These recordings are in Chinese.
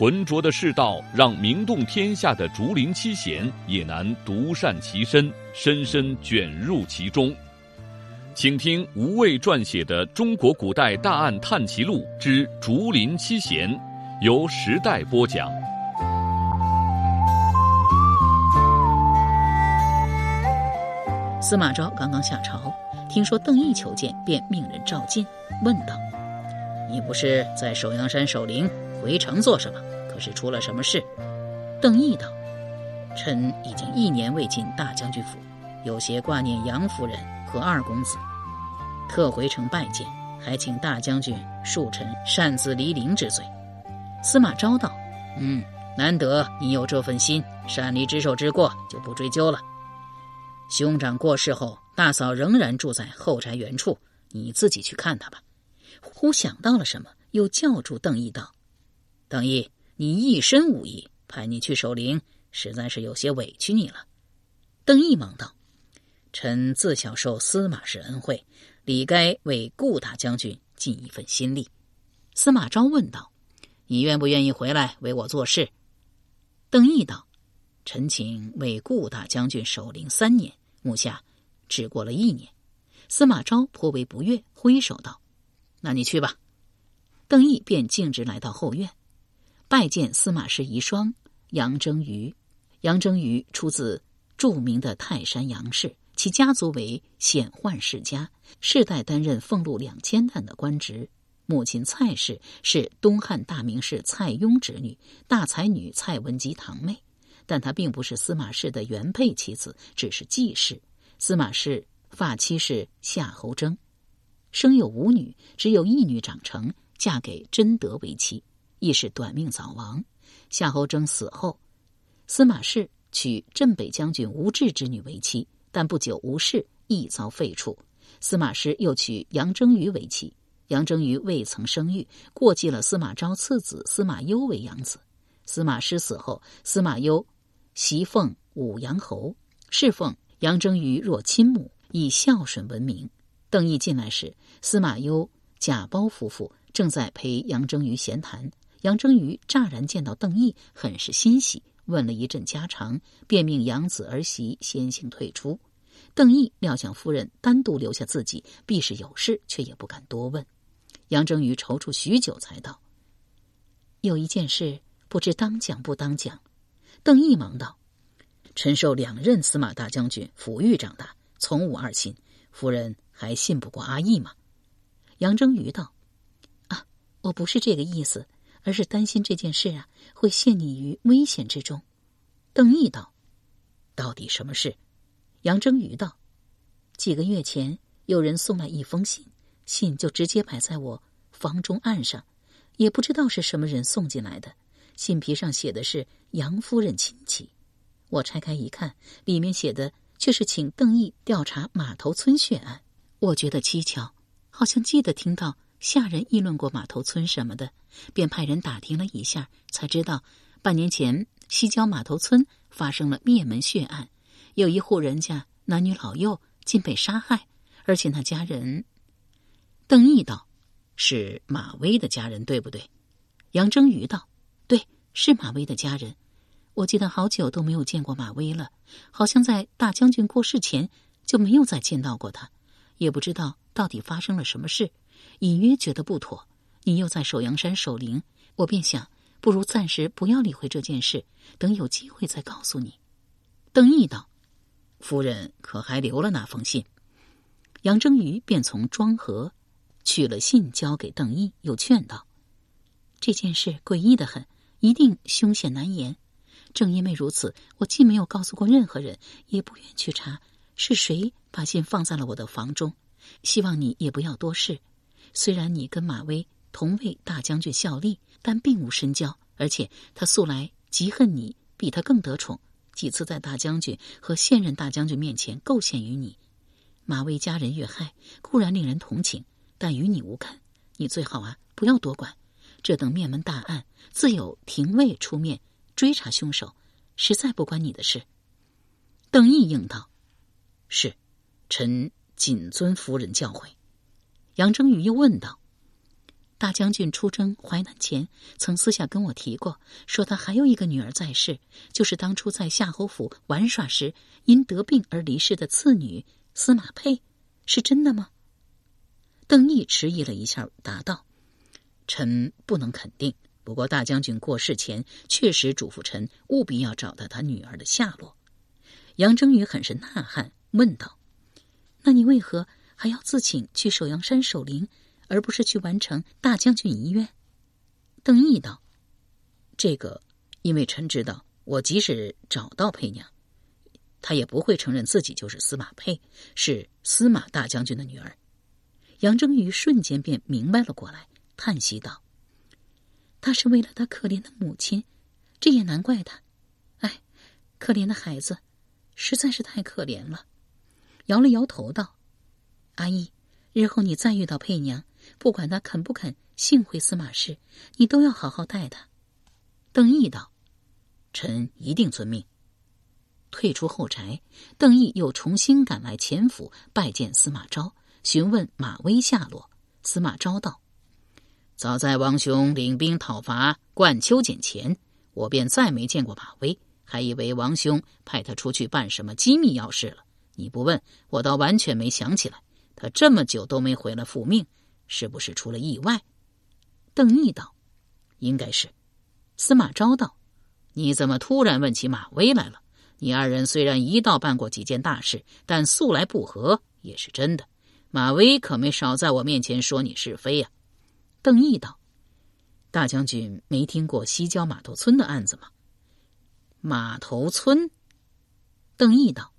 浑浊的世道，让名动天下的竹林七贤也难独善其身，深深卷入其中。请听吴畏撰写的《中国古代大案探奇录之竹林七贤》，由时代播讲。司马昭刚刚下朝，听说邓毅求见，便命人召见，问道：“你不是在首阳山守灵？”回城做什么？是出了什么事？邓毅道：“臣已经一年未进大将军府，有些挂念杨夫人和二公子，特回城拜见，还请大将军恕臣擅自离陵之罪。”司马昭道：“嗯，难得你有这份心，擅离职守之过就不追究了。兄长过世后，大嫂仍然住在后宅原处，你自己去看她吧。”忽想到了什么，又叫住邓毅道。邓毅，你一身武艺，派你去守灵，实在是有些委屈你了。邓毅忙道：“臣自小受司马氏恩惠，理该为顾大将军尽一份心力。”司马昭问道：“你愿不愿意回来为我做事？”邓毅道：“臣请为顾大将军守灵三年，目下只过了一年。”司马昭颇为不悦，挥手道：“那你去吧。”邓毅便径直来到后院。拜见司马氏遗孀杨征瑜。杨征瑜出自著名的泰山杨氏，其家族为显宦世家，世代担任俸禄两千担的官职。母亲蔡氏是东汉大名士蔡邕侄女，大才女蔡文姬堂妹，但她并不是司马氏的原配妻子，只是继室。司马氏发妻是夏侯征，生有五女，只有一女长成，嫁给贞德为妻。亦是短命早亡。夏侯征死后，司马氏娶镇北将军吴质之女为妻，但不久吴氏亦遭废黜。司马师又娶杨征瑜为妻，杨征瑜未曾生育，过继了司马昭次子司马攸为养子。司马师死后，司马攸袭奉武阳侯，侍奉杨征瑜若亲母，以孝顺闻名。邓毅进来时，司马攸、贾包夫妇正在陪杨征瑜闲谈。杨征瑜乍然见到邓毅，很是欣喜，问了一阵家常，便命养子儿媳先行退出。邓毅料想夫人单独留下自己，必是有事，却也不敢多问。杨征瑜踌躇许久，才道：“有一件事，不知当讲不当讲。”邓毅忙道：“臣受两任司马大将军抚育长大，从无二心，夫人还信不过阿义吗？”杨征瑜道：“啊，我不是这个意思。”而是担心这件事啊，会陷你于危险之中。邓毅道：“到底什么事？”杨征宇道：“几个月前，有人送来一封信，信就直接摆在我房中案上，也不知道是什么人送进来的。信皮上写的是杨夫人亲戚。我拆开一看，里面写的却是请邓毅调查码头村血案。我觉得蹊跷，好像记得听到。”下人议论过码头村什么的，便派人打听了一下，才知道半年前西郊码头村发生了灭门血案，有一户人家男女老幼尽被杀害，而且那家人……邓毅道：“是马威的家人，对不对？”杨征瑜道：“对，是马威的家人。我记得好久都没有见过马威了，好像在大将军过世前就没有再见到过他，也不知道到底发生了什么事。”隐约觉得不妥，你又在首阳山守灵，我便想，不如暂时不要理会这件事，等有机会再告诉你。邓毅道：“夫人可还留了那封信？”杨征瑜便从庄河取了信，交给邓毅，又劝道：“这件事诡异的很，一定凶险难言。正因为如此，我既没有告诉过任何人，也不愿去查是谁把信放在了我的房中。希望你也不要多事。”虽然你跟马威同为大将军效力，但并无深交，而且他素来极恨你，比他更得宠，几次在大将军和现任大将军面前构陷于你。马威家人遇害固然令人同情，但与你无干。你最好啊，不要多管。这等灭门大案，自有廷尉出面追查凶手，实在不关你的事。邓毅应道：“是，臣谨遵夫人教诲。”杨征宇又问道：“大将军出征淮南前，曾私下跟我提过，说他还有一个女儿在世，就是当初在夏侯府玩耍时因得病而离世的次女司马佩，是真的吗？”邓毅迟疑了一下，答道。臣不能肯定，不过大将军过世前确实嘱咐臣务必要找到他女儿的下落。杨征宇很是呐喊，问道：“那你为何还要自请去首阳山守灵，而不是去完成大将军遗愿？”邓毅道：“这个，因为臣知道，我即使找到佩娘，他也不会承认自己就是司马佩，是司马大将军的女儿。”杨征宇瞬间便明白了过来。叹息道：“他是为了他可怜的母亲，这也难怪他。哎，可怜的孩子，实在是太可怜了。”摇了摇头道：“阿义，日后你再遇到佩娘，不管她肯不肯幸回司马氏，你都要好好待她。”邓毅道：“臣一定遵命。”退出后宅，邓毅又重新赶来前府拜见司马昭，询问马威下落。司马昭道。早在王兄领兵讨伐冠丘简前，我便再没见过马威，还以为王兄派他出去办什么机密要事了。你不问，我倒完全没想起来，他这么久都没回来复命，是不是出了意外？邓毅道：“应该是。”司马昭道：“你怎么突然问起马威来了？你二人虽然一道办过几件大事，但素来不和也是真的。马威可没少在我面前说你是非呀。”邓毅道：“大将军没听过西郊码头村的案子吗？”码头村。邓毅道：“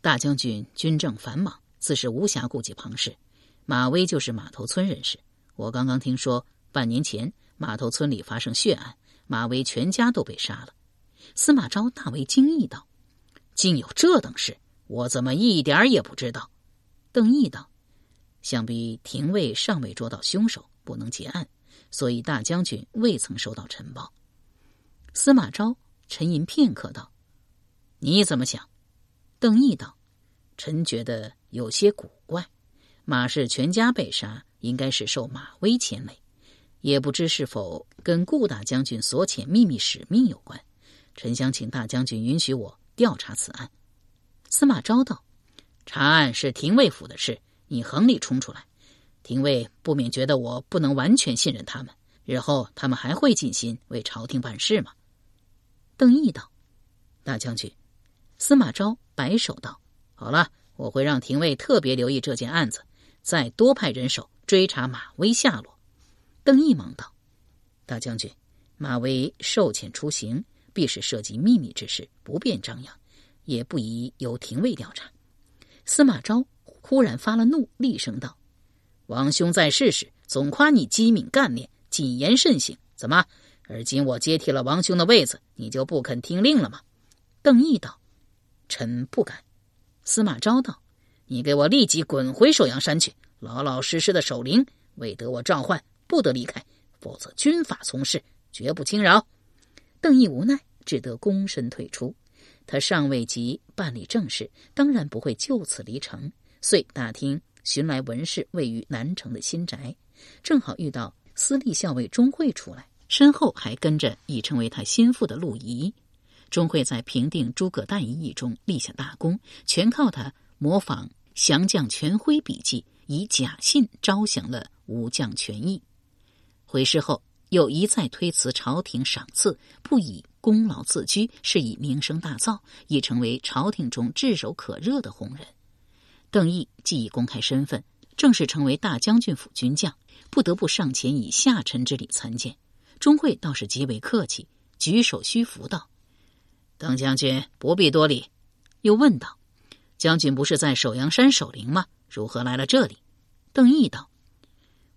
大将军军政繁忙，自是无暇顾及旁事。马威就是码头村人士。我刚刚听说，半年前码头村里发生血案，马威全家都被杀了。”司马昭大为惊异道：“竟有这等事，我怎么一点也不知道？”邓毅道。想必廷尉尚未捉到凶手，不能结案，所以大将军未曾收到晨报。司马昭沉吟片刻道：“你怎么想？”邓毅道：“臣觉得有些古怪。马氏全家被杀，应该是受马威牵累，也不知是否跟顾大将军所遣秘密使命有关。臣想请大将军允许我调查此案。”司马昭道：“查案是廷尉府的事。”你横里冲出来，廷尉不免觉得我不能完全信任他们。日后他们还会尽心为朝廷办事吗？邓毅道：“大将军。”司马昭摆手道：“好了，我会让廷尉特别留意这件案子，再多派人手追查马威下落。”邓毅忙道：“大将军，马威受遣出行，必是涉及秘密之事，不便张扬，也不宜由廷尉调查。”司马昭。忽然发了怒，厉声道：“王兄在世时总夸你机敏干练、谨言慎行，怎么而今我接替了王兄的位子，你就不肯听令了吗？”邓毅道：“臣不敢。”司马昭道：“你给我立即滚回首阳山去，老老实实的守灵，未得我召唤，不得离开，否则军法从事，绝不轻饶。”邓毅无奈，只得躬身退出。他尚未及办理正事，当然不会就此离城。遂打听寻来文氏位于南城的新宅，正好遇到司隶校尉钟会出来，身后还跟着已成为他心腹的陆仪。钟会在平定诸葛诞一役中立下大功，全靠他模仿降将全辉笔记，以假信招降了武将权益。回师后又一再推辞朝廷赏赐，不以功劳自居，是以名声大噪，已成为朝廷中炙手可热的红人。邓毅既已公开身份，正式成为大将军府军将，不得不上前以下臣之礼参见。钟会倒是极为客气，举手虚服道：“邓将军不必多礼。”又问道：“将军不是在首阳山守灵吗？如何来了这里？”邓毅道：“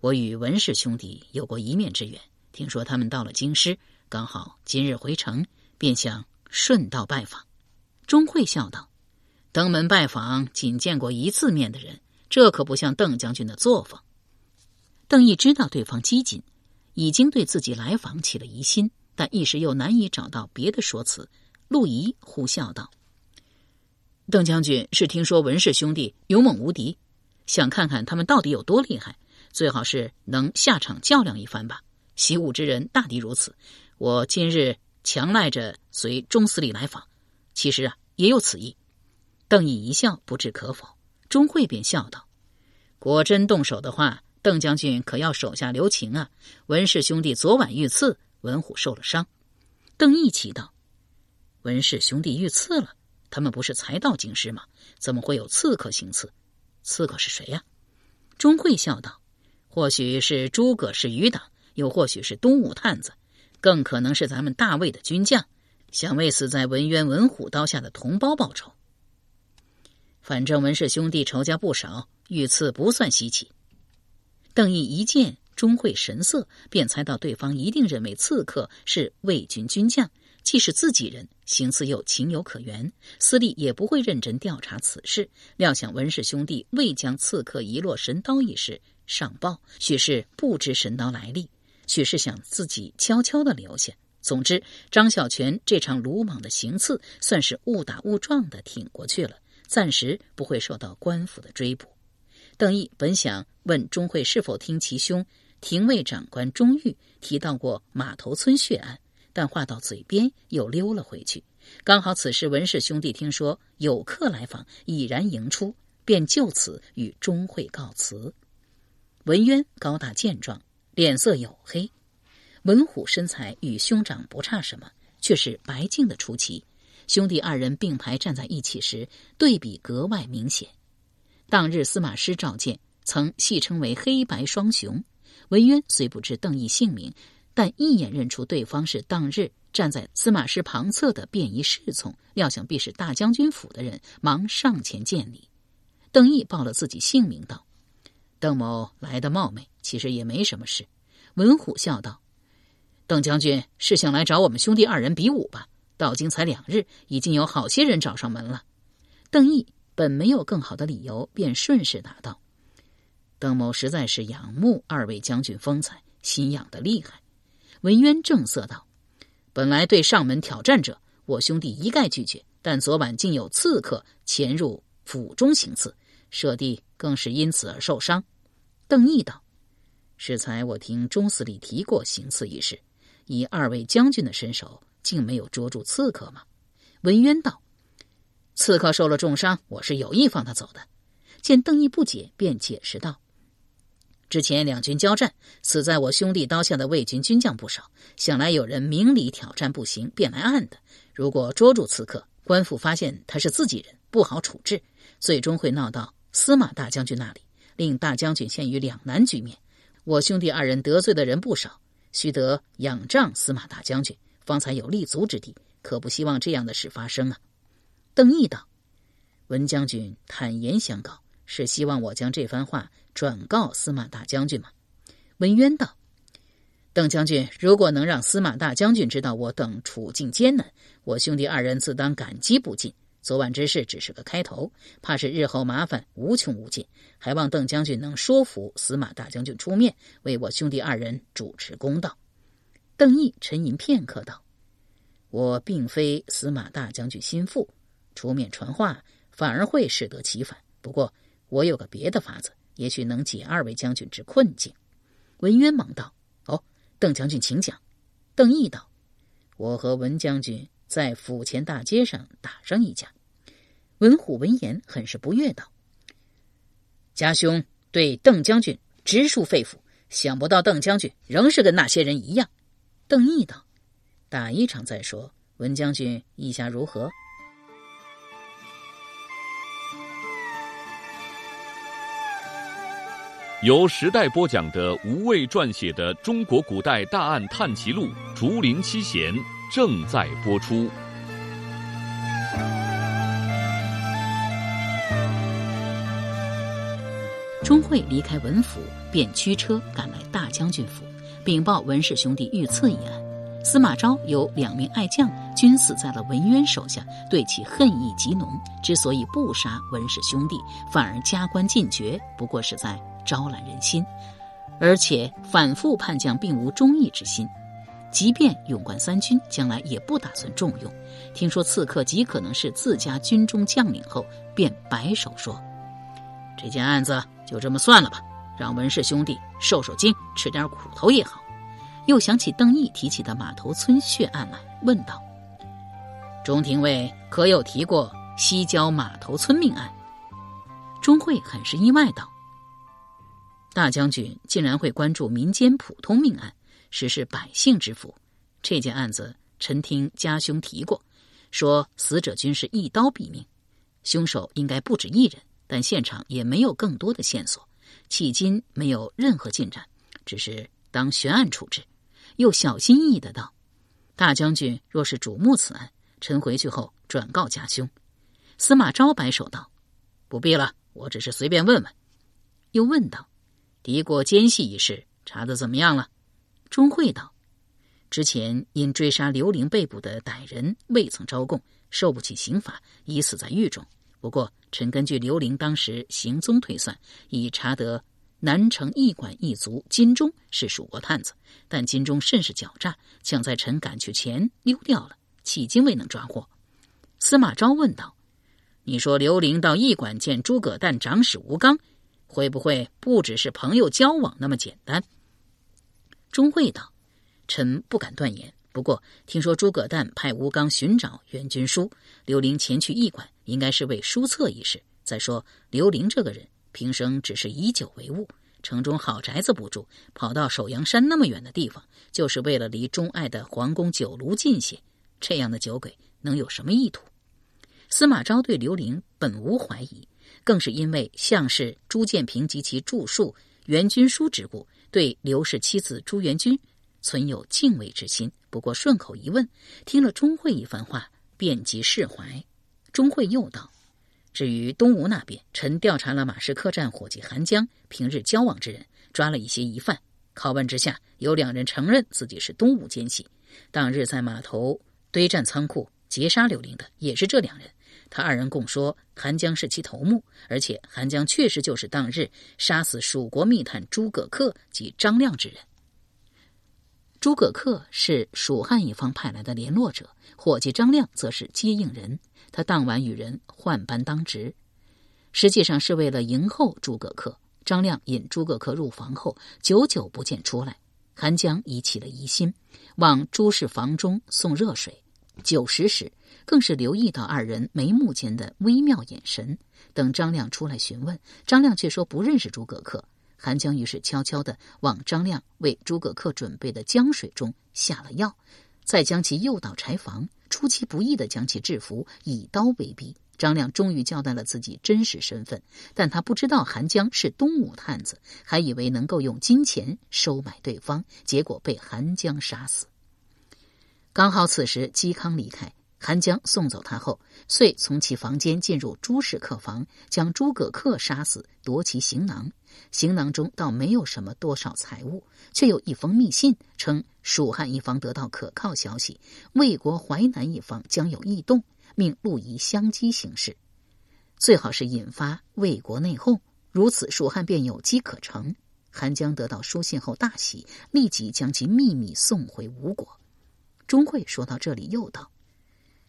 我与文氏兄弟有过一面之缘，听说他们到了京师，刚好今日回城，便想顺道拜访。钟会笑道：“登门拜访仅见过一次面的人，这可不像邓将军的作风。”邓毅知道对方机警，已经对自己来访起了疑心，但一时又难以找到别的说辞。陆仪呼笑道：“邓将军是听说文氏兄弟勇猛无敌，想看看他们到底有多厉害，最好是能下场较量一番吧。习武之人大抵如此。我今日强赖着随钟司礼来访，其实啊也有此意。”邓毅一笑，不置可否。钟会便笑道：“果真动手的话。”邓将军可要手下留情啊！文氏兄弟昨晚遇刺，文虎受了伤。邓毅奇道：“文氏兄弟遇刺了？他们不是才到京师吗？怎么会有刺客行刺？刺客是谁呀？”钟会笑道：“或许是诸葛氏余党，又或许是东吴探子，更可能是咱们大魏的军将，想为死在文渊、文虎刀下的同胞报仇。反正文氏兄弟仇家不少，遇刺不算稀奇。”邓毅一见钟会神色，便猜到对方一定认为刺客是魏军军将，既是自己人，行刺又情有可原，司隶也不会认真调查此事。料想文氏兄弟未将刺客遗落神刀一事上报，许是不知神刀来历，许是想自己悄悄的留下。总之，张小泉这场鲁莽的行刺，算是误打误撞的挺过去了，暂时不会受到官府的追捕。邓毅本想问钟会是否听其兄廷尉长官钟玉提到过马头村血案，但话到嘴边又溜了回去。刚好此时文氏兄弟听说有客来访，已然迎出，便就此与钟会告辞。文渊高大健壮，脸色黝黑；文虎身材与兄长不差什么，却是白净的出奇。兄弟二人并排站在一起时，对比格外明显。当日司马师召见，曾戏称为“黑白双雄”。文渊虽不知邓毅姓名，但一眼认出对方是当日站在司马师旁侧的便衣侍从，料想必是大将军府的人，忙上前见礼。邓毅报了自己姓名，道：“邓某来的冒昧，其实也没什么事。”文虎笑道：“邓将军是想来找我们兄弟二人比武吧？到京才两日，已经有好些人找上门了。”邓毅。本没有更好的理由，便顺势答道：“邓某实在是仰慕二位将军风采，心痒的厉害。”文渊正色道：“本来对上门挑战者，我兄弟一概拒绝。但昨晚竟有刺客潜入府中行刺，舍弟更是因此而受伤。”邓毅道：“适才我听钟司礼提过行刺一事，以二位将军的身手，竟没有捉住刺客吗？”文渊道。刺客受了重伤，我是有意放他走的。见邓毅不解，便解释道：“之前两军交战，死在我兄弟刀下的魏军军将不少，想来有人明里挑战不行，便来暗的。如果捉住刺客，官府发现他是自己人，不好处置，最终会闹到司马大将军那里，令大将军陷于两难局面。我兄弟二人得罪的人不少，须得仰仗司马大将军，方才有立足之地，可不希望这样的事发生啊。”邓毅道：“文将军坦言相告，是希望我将这番话转告司马大将军吗？”文渊道：“邓将军如果能让司马大将军知道我等处境艰难，我兄弟二人自当感激不尽。昨晚之事只是个开头，怕是日后麻烦无穷无尽。还望邓将军能说服司马大将军出面，为我兄弟二人主持公道。”邓毅沉吟片刻道：“我并非司马大将军心腹。”出面传话，反而会适得其反。不过，我有个别的法子，也许能解二位将军之困境。文渊忙道：“哦，邓将军，请讲。”邓毅道：“我和文将军在府前大街上打上一架。”文虎闻言很是不悦，道：“家兄对邓将军直抒肺腑，想不到邓将军仍是跟那些人一样。”邓毅道：“打一场再说。文将军意下如何？”由时代播讲的吴畏撰写的《中国古代大案探奇录·竹林七贤》正在播出。钟会离开文府，便驱车赶来大将军府，禀报文氏兄弟遇刺一案。司马昭有两名爱将均死在了文渊手下，对其恨意极浓。之所以不杀文氏兄弟，反而加官进爵，不过是在招揽人心。而且反复叛将并无忠义之心，即便勇冠三军，将来也不打算重用。听说刺客极可能是自家军中将领后，便摆手说：“这件案子就这么算了吧，让文氏兄弟受受惊，吃点苦头也好。”又想起邓毅提起的马头村血案来，问道：“钟廷尉可有提过西郊马头村命案？”钟会很是意外道。大将军竟然会关注民间普通命案，实是百姓之福。这件案子，臣听家兄提过，说死者均是一刀毙命，凶手应该不止一人，但现场也没有更多的线索，迄今没有任何进展，只是当悬案处置。又小心翼翼的道：“大将军若是瞩目此案，臣回去后转告家兄。”司马昭摆手道：“不必了，我只是随便问问。”又问道。敌国奸细一事查得怎么样了？钟会道：“之前因追杀刘玲被捕的歹人未曾招供，受不起刑罚，已死在狱中。不过，臣根据刘玲当时行踪推算，已查得南城驿馆一族金钟是蜀国探子，但金钟甚是狡诈，抢在臣赶去前溜掉了，迄今未能抓获。”司马昭问道：“你说刘玲到驿馆见诸葛诞长史吴刚？”会不会不只是朋友交往那么简单？钟会道：“臣不敢断言。不过听说诸葛诞派吴刚寻找袁军书，刘玲前去驿馆，应该是为书册一事。再说刘玲这个人，平生只是以酒为务，城中好宅子不住，跑到首阳山那么远的地方，就是为了离钟爱的皇宫酒炉近些。这样的酒鬼能有什么意图？”司马昭对刘玲本无怀疑。更是因为相氏朱建平及其著述《元军书》之故，对刘氏妻子朱元君存有敬畏之心。不过顺口一问，听了钟会一番话，便即释怀。钟会又道：“至于东吴那边，臣调查了马氏客栈伙计韩江平日交往之人，抓了一些疑犯。拷问之下，有两人承认自己是东吴奸细，当日在码头堆栈仓库劫杀刘玲的也是这两人。”他二人共说，韩江是其头目，而且韩江确实就是当日杀死蜀国密探诸葛恪及张亮之人。诸葛恪是蜀汉一方派来的联络者，伙计张亮则是接应人。他当晚与人换班当值，实际上是为了迎候诸葛恪。张亮引诸葛恪入房后，久久不见出来，韩江已起了疑心，往朱氏房中送热水。酒食时。更是留意到二人眉目间的微妙眼神。等张亮出来询问，张亮却说不认识诸葛恪。韩江于是悄悄地往张亮为诸葛恪准备的江水中下了药，再将其诱到柴房，出其不意地将其制服，以刀威逼。张亮终于交代了自己真实身份，但他不知道韩江是东吴探子，还以为能够用金钱收买对方，结果被韩江杀死。刚好此时嵇康离开。韩江送走他后，遂从其房间进入朱氏客房，将诸葛恪杀死，夺其行囊。行囊中倒没有什么多少财物，却有一封密信，称蜀汉一方得到可靠消息，魏国淮南一方将有异动，命陆仪相机行事，最好是引发魏国内讧，如此蜀汉便有机可乘。韩江得到书信后大喜，立即将其秘密送回吴国。钟会说到这里，又道。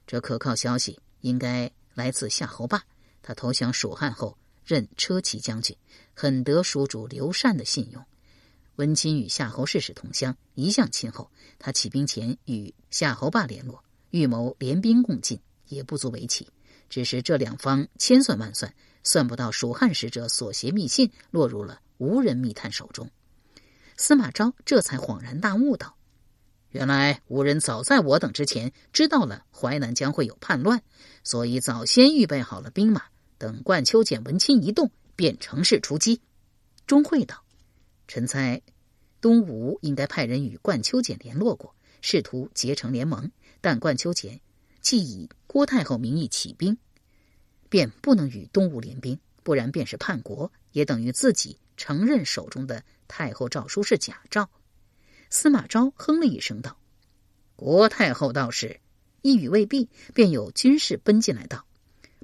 这可靠消息应该来自夏侯霸。他投降蜀汉后任车骑将军，很得蜀主刘禅的信用。温钦与夏侯氏是同乡，一向亲厚。他起兵前与夏侯霸联络，预谋联兵共进，也不足为奇。只是这两方千算万算，算不到蜀汉使者所携密信落入了无人密探手中。司马昭这才恍然大悟道。原来吴人早在我等之前知道了淮南将会有叛乱，所以早先预备好了兵马，等冠秋简文钦一动，便乘势出击。钟会道：“臣猜东吴应该派人与冠秋简联络过，试图结成联盟。但冠秋简既以郭太后名义起兵，便不能与东吴联兵，不然便是叛国，也等于自己承认手中的太后诏书是假诏。”司马昭哼了一声道：“国太后道是。”一语未毕，便有军士奔进来道：“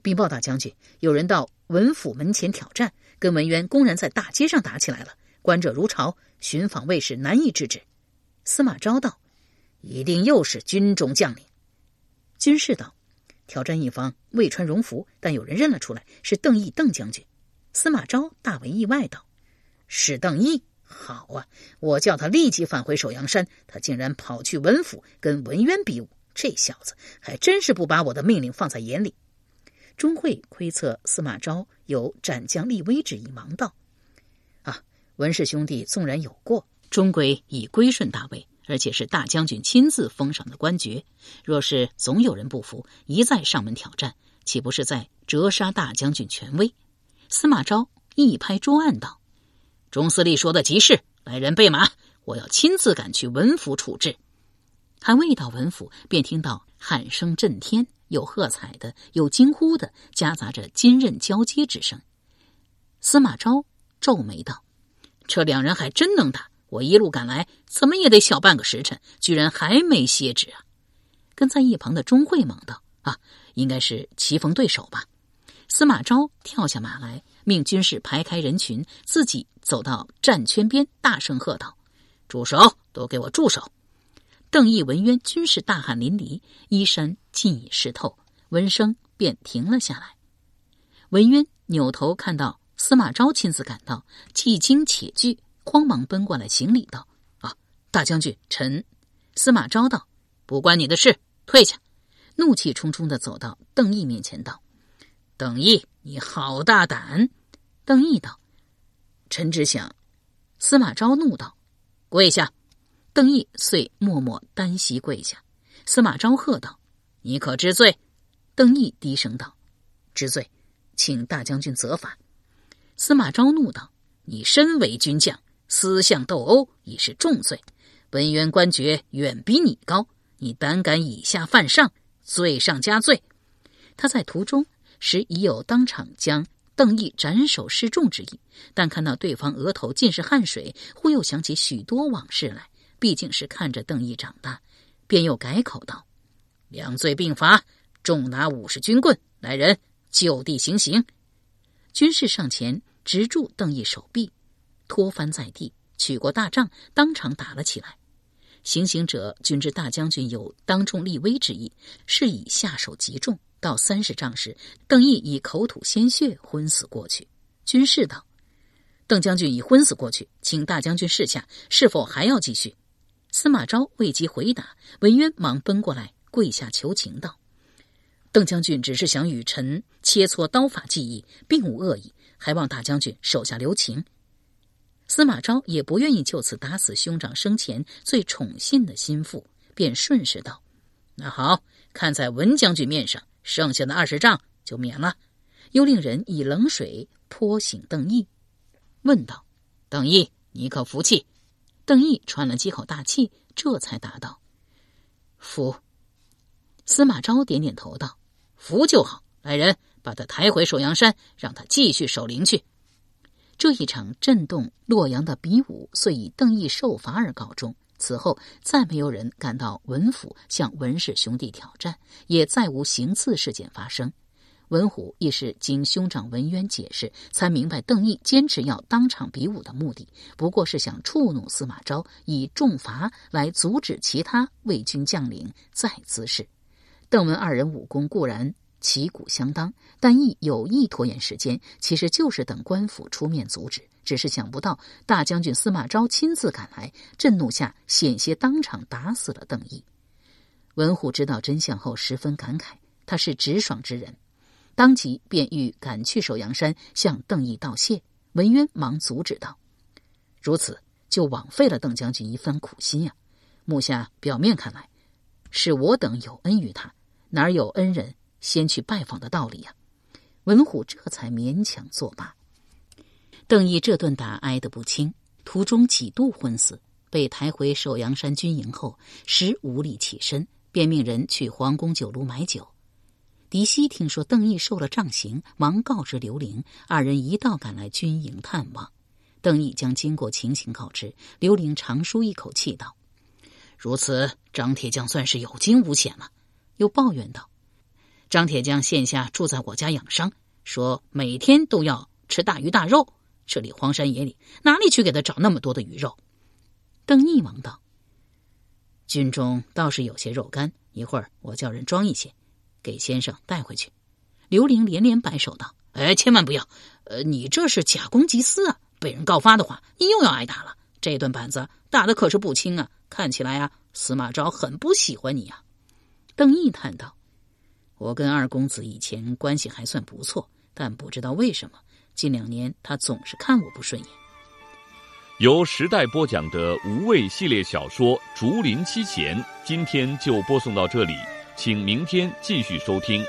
禀报大将军，有人到文府门前挑战，跟文渊公然在大街上打起来了，观者如潮，巡访卫士难以制止。”司马昭道：“一定又是军中将领。”军士道：“挑战一方未穿戎服，但有人认了出来，是邓毅邓将军。”司马昭大为意外道：“是邓毅。”好啊！我叫他立即返回首阳山，他竟然跑去文府跟文渊比武，这小子还真是不把我的命令放在眼里。钟会窥测司马昭有斩将立威之意，忙道：“啊，文氏兄弟纵然有过，终归已归顺大魏，而且是大将军亲自封赏的官爵。若是总有人不服，一再上门挑战，岂不是在折杀大将军权威？”司马昭一拍桌案道。钟司令说的极是，来人备马，我要亲自赶去文府处置。还未到文府，便听到喊声震天，有喝彩的，有惊呼的，夹杂着金刃交接之声。司马昭皱眉道：“这两人还真能打，我一路赶来，怎么也得小半个时辰，居然还没歇止啊！”跟在一旁的钟会忙道：“啊，应该是棋逢对手吧？”司马昭跳下马来。命军士排开人群，自己走到战圈边，大声喝道：“住手！都给我住手！”邓毅、文渊军士大汗淋漓，衣衫尽已湿透，闻声便停了下来。文渊扭头看到司马昭亲自赶到，既惊且惧，慌忙奔过来行礼道：“啊，大将军，臣……”司马昭道：“不关你的事，退下！”怒气冲冲的走到邓毅面前道：“邓毅。”你好大胆！邓毅道：“臣只想。”司马昭怒道：“跪下！”邓毅遂默默单膝跪下。司马昭喝道：“你可知罪？”邓毅低声道：“知罪，请大将军责罚。”司马昭怒道：“你身为军将，私相斗殴已是重罪，文渊官爵远比你高，你胆敢以下犯上，罪上加罪。”他在途中。时已有当场将邓毅斩首示众之意，但看到对方额头尽是汗水，忽又想起许多往事来。毕竟是看着邓毅长大，便又改口道：“两罪并罚，重拿五十军棍。来人，就地行刑。”军士上前执住邓毅手臂，拖翻在地，取过大杖，当场打了起来。行刑者均知大将军有当众立威之意，是以下手极重。到三十丈时，邓毅已口吐鲜血，昏死过去。军士道：“邓将军已昏死过去，请大将军示下，是否还要继续？”司马昭未及回答，文渊忙奔过来，跪下求情道：“邓将军只是想与臣切磋刀法技艺，并无恶意，还望大将军手下留情。”司马昭也不愿意就此打死兄长生前最宠信的心腹，便顺势道：“那好看在文将军面上。”剩下的二十丈就免了，又令人以冷水泼醒邓毅，问道：“邓毅，你可服气？”邓毅喘了几口大气，这才答道：“服。”司马昭点点头道：“服就好。来人，把他抬回寿阳山，让他继续守灵去。”这一场震动洛阳的比武，遂以邓毅受罚而告终。此后再没有人敢到文府向文氏兄弟挑战，也再无行刺事件发生。文虎亦是经兄长文渊解释，才明白邓毅坚持要当场比武的目的，不过是想触怒司马昭，以重罚来阻止其他魏军将领再滋事。邓文二人武功固然旗鼓相当，但亦有意拖延时间，其实就是等官府出面阻止。只是想不到，大将军司马昭亲自赶来，震怒下险些当场打死了邓毅。文虎知道真相后，十分感慨。他是直爽之人，当即便欲赶去首阳山向邓毅道谢。文渊忙阻止道：“如此就枉费了邓将军一番苦心呀！目下表面看来，是我等有恩于他，哪有恩人先去拜访的道理呀？”文虎这才勉强作罢。邓毅这顿打挨得不轻，途中几度昏死，被抬回首阳山军营后，时无力起身，便命人去皇宫酒楼买酒。狄希听说邓毅受了杖刑，忙告知刘玲，二人一道赶来军营探望。邓毅将经过情形告知刘玲，长舒一口气道：“如此，张铁匠算是有惊无险了。”又抱怨道：“张铁匠现下住在我家养伤，说每天都要吃大鱼大肉。这里荒山野岭，哪里去给他找那么多的鱼肉？”邓毅忙道：“军中倒是有些肉干，一会儿我叫人装一些，给先生带回去。”刘玲连连摆手道：“哎，千万不要！呃，你这是假公济私啊！被人告发的话，你又要挨打了。这顿板子打的可是不轻啊！看起来啊，司马昭很不喜欢你呀。”邓毅叹道：“我跟二公子以前关系还算不错，但不知道为什么近两年他总是看我不顺眼。”由时代播讲的无畏系列小说《竹林七贤》，今天就播送到这里，请明天继续收听。